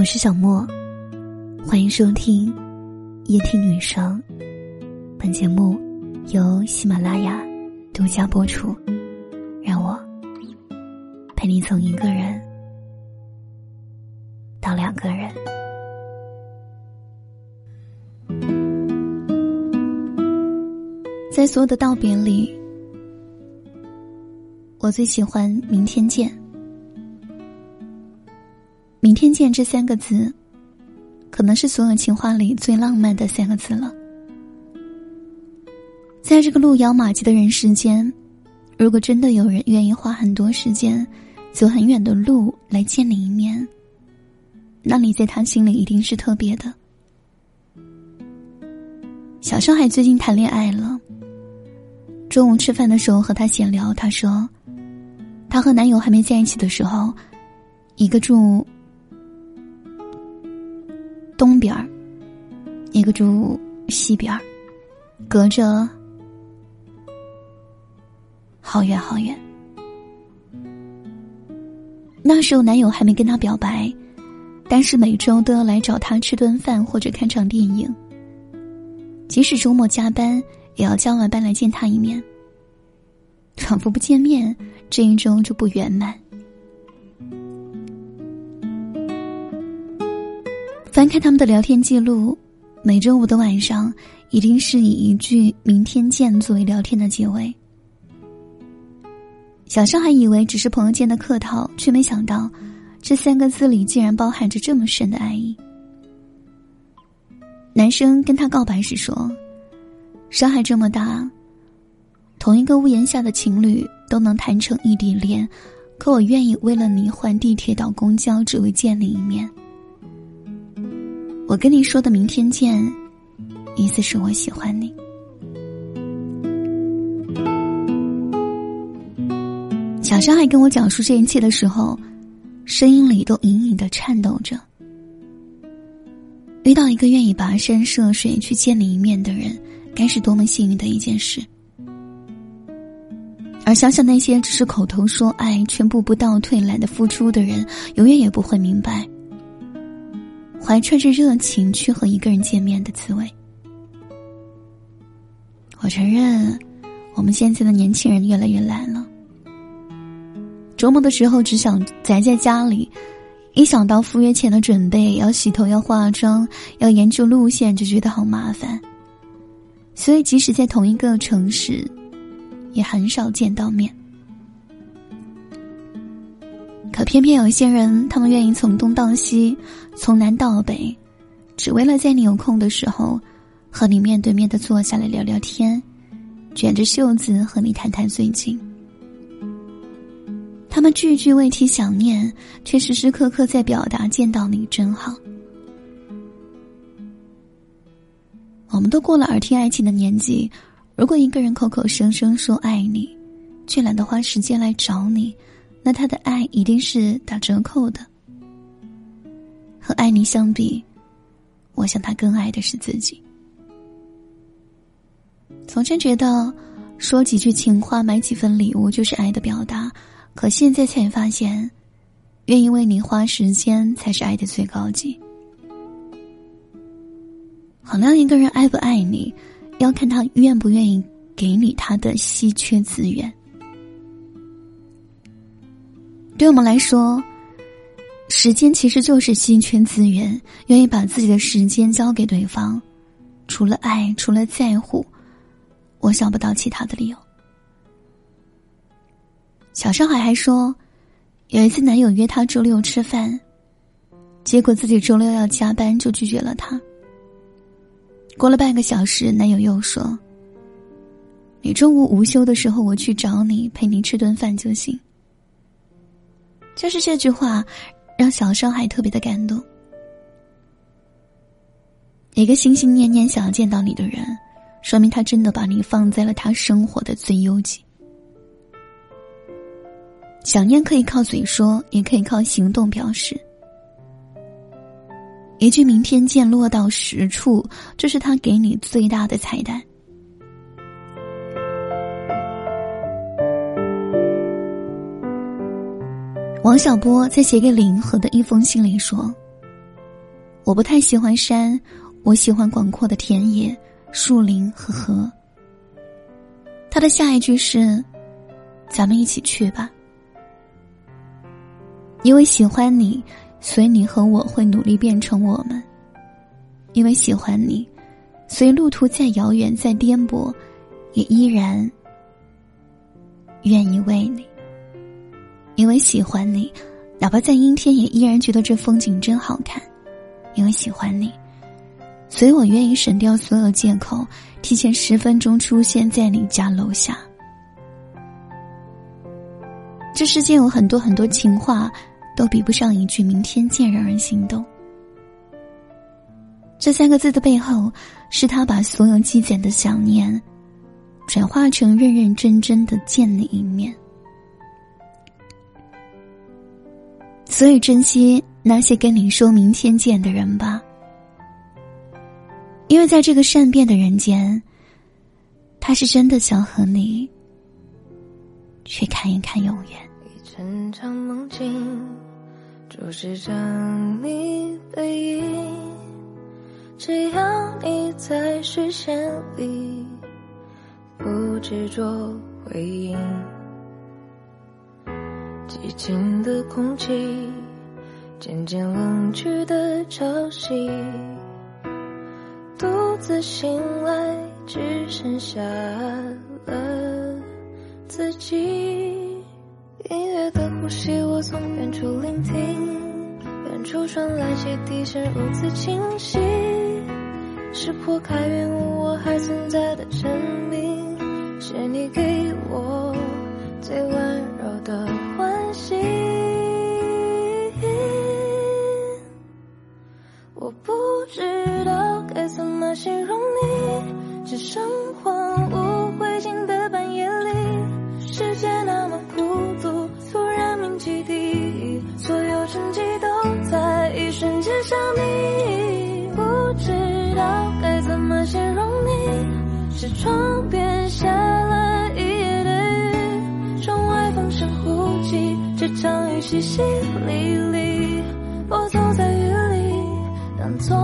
我是小莫，欢迎收听夜听女生。本节目由喜马拉雅独家播出。让我陪你从一个人到两个人。在所有的道别里，我最喜欢“明天见”。明天见这三个字，可能是所有情话里最浪漫的三个字了。在这个路遥马急的人世间，如果真的有人愿意花很多时间，走很远的路来见你一面，那你在他心里一定是特别的。小上海最近谈恋爱了。中午吃饭的时候和他闲聊，他说，他和男友还没在一起的时候，一个住。东边儿，一个住西边儿，隔着好远好远。那时候男友还没跟她表白，但是每周都要来找她吃顿饭或者看场电影。即使周末加班，也要加完班来见她一面。仿佛不见面，这一周就不圆满。翻开他们的聊天记录，每周五的晚上一定是以一句“明天见”作为聊天的结尾。小尚还以为只是朋友间的客套，却没想到这三个字里竟然包含着这么深的爱意。男生跟他告白时说：“上海这么大，同一个屋檐下的情侣都能谈成异地恋，可我愿意为了你换地铁到公交，只为见你一面。”我跟你说的“明天见”，意思是我喜欢你。小张还跟我讲述这一切的时候，声音里都隐隐的颤抖着。遇到一个愿意跋山涉水去见你一面的人，该是多么幸运的一件事。而想想那些只是口头说爱却步步倒退、懒得付出的人，永远也不会明白。怀揣着热情去和一个人见面的滋味。我承认，我们现在的年轻人越来越懒了。周末的时候只想宅在家里，一想到赴约前的准备，要洗头、要化妆、要研究路线，就觉得好麻烦。所以，即使在同一个城市，也很少见到面。偏偏有一些人，他们愿意从东到西，从南到北，只为了在你有空的时候，和你面对面的坐下来聊聊天，卷着袖子和你谈谈最近。他们句句未提想念，却时时刻刻在表达见到你真好。我们都过了耳听爱情的年纪，如果一个人口口声声说爱你，却懒得花时间来找你。那他的爱一定是打折扣的。和爱你相比，我想他更爱的是自己。从前觉得说几句情话、买几份礼物就是爱的表达，可现在才发现，愿意为你花时间才是爱的最高级。衡量一个人爱不爱你，要看他愿不愿意给你他的稀缺资源。对我们来说，时间其实就是稀缺资源。愿意把自己的时间交给对方，除了爱，除了在乎，我想不到其他的理由。小上海还说，有一次男友约她周六吃饭，结果自己周六要加班，就拒绝了他。过了半个小时，男友又说：“你中午午休的时候，我去找你，陪你吃顿饭就行。”就是这句话，让小上海特别的感动。一个心心念念想要见到你的人，说明他真的把你放在了他生活的最优级。想念可以靠嘴说，也可以靠行动表示。一句“明天见”落到实处，这是他给你最大的彩蛋。王小波在写给林和的一封信里说：“我不太喜欢山，我喜欢广阔的田野、树林和河。他的下一句是：“咱们一起去吧。”因为喜欢你，所以你和我会努力变成我们。因为喜欢你，所以路途再遥远、再颠簸，也依然愿意为你。因为喜欢你，哪怕在阴天，也依然觉得这风景真好看。因为喜欢你，所以我愿意省掉所有借口，提前十分钟出现在你家楼下。这世间有很多很多情话，都比不上一句“明天见”让人心动。这三个字的背后，是他把所有积攒的想念，转化成认认真真的见你一面。所以，珍惜那些跟你说明天见的人吧，因为在这个善变的人间，他是真的想和你去看一看永远。一阵场梦境，注视着你背影，只要你在视线里，不执着回应。寂静的空气，渐渐冷去的潮汐，独自醒来，只剩下了自己。音乐的呼吸，我从远处聆听，远处传来汽笛声，如此清晰，是破开云雾，我还存在的证明，是你给我最温柔的。淅淅沥沥我走在雨里当做